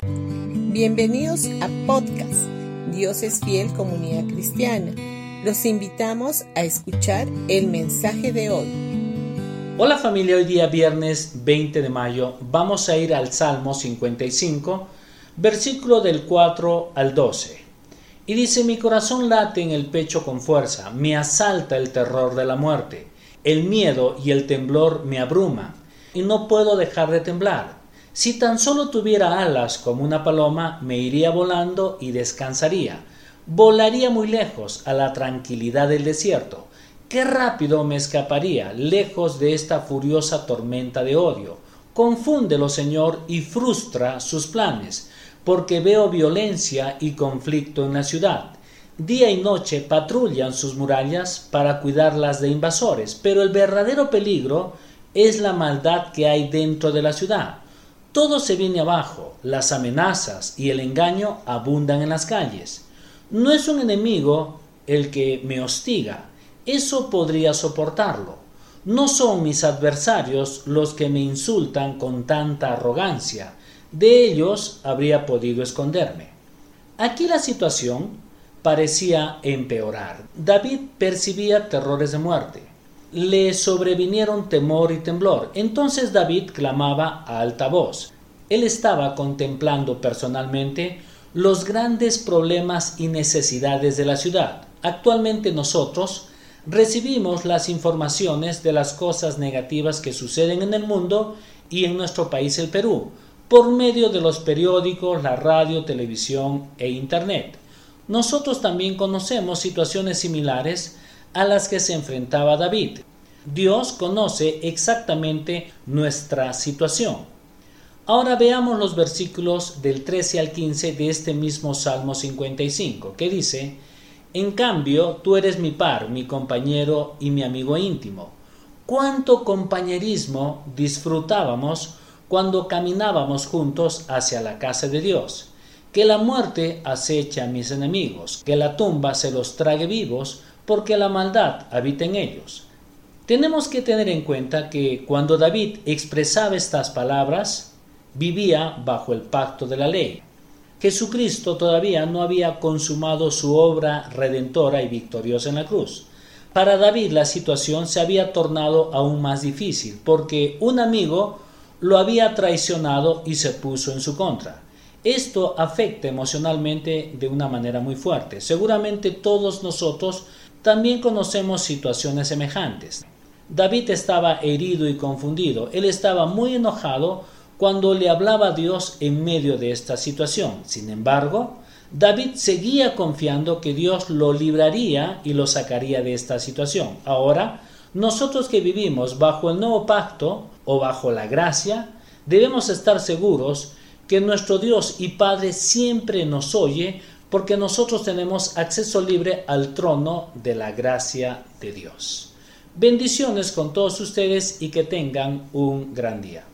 Bienvenidos a podcast Dios es fiel comunidad cristiana. Los invitamos a escuchar el mensaje de hoy. Hola familia, hoy día viernes 20 de mayo vamos a ir al Salmo 55, versículo del 4 al 12. Y dice, mi corazón late en el pecho con fuerza, me asalta el terror de la muerte, el miedo y el temblor me abruma, y no puedo dejar de temblar. Si tan solo tuviera alas como una paloma, me iría volando y descansaría. Volaría muy lejos a la tranquilidad del desierto. Qué rápido me escaparía, lejos de esta furiosa tormenta de odio. Confúndelo, Señor, y frustra sus planes, porque veo violencia y conflicto en la ciudad. Día y noche patrullan sus murallas para cuidarlas de invasores, pero el verdadero peligro es la maldad que hay dentro de la ciudad. Todo se viene abajo, las amenazas y el engaño abundan en las calles. No es un enemigo el que me hostiga, eso podría soportarlo. No son mis adversarios los que me insultan con tanta arrogancia, de ellos habría podido esconderme. Aquí la situación parecía empeorar. David percibía terrores de muerte le sobrevinieron temor y temblor. Entonces David clamaba a alta voz. Él estaba contemplando personalmente los grandes problemas y necesidades de la ciudad. Actualmente nosotros recibimos las informaciones de las cosas negativas que suceden en el mundo y en nuestro país el Perú, por medio de los periódicos, la radio, televisión e Internet. Nosotros también conocemos situaciones similares a las que se enfrentaba David. Dios conoce exactamente nuestra situación. Ahora veamos los versículos del 13 al 15 de este mismo Salmo 55, que dice, En cambio, tú eres mi par, mi compañero y mi amigo íntimo. Cuánto compañerismo disfrutábamos cuando caminábamos juntos hacia la casa de Dios. Que la muerte aceche a mis enemigos, que la tumba se los trague vivos, porque la maldad habita en ellos. Tenemos que tener en cuenta que cuando David expresaba estas palabras, vivía bajo el pacto de la ley. Jesucristo todavía no había consumado su obra redentora y victoriosa en la cruz. Para David la situación se había tornado aún más difícil, porque un amigo lo había traicionado y se puso en su contra. Esto afecta emocionalmente de una manera muy fuerte. Seguramente todos nosotros también conocemos situaciones semejantes. David estaba herido y confundido. Él estaba muy enojado cuando le hablaba a Dios en medio de esta situación. Sin embargo, David seguía confiando que Dios lo libraría y lo sacaría de esta situación. Ahora, nosotros que vivimos bajo el nuevo pacto o bajo la gracia, debemos estar seguros que nuestro Dios y Padre siempre nos oye porque nosotros tenemos acceso libre al trono de la gracia de Dios. Bendiciones con todos ustedes y que tengan un gran día.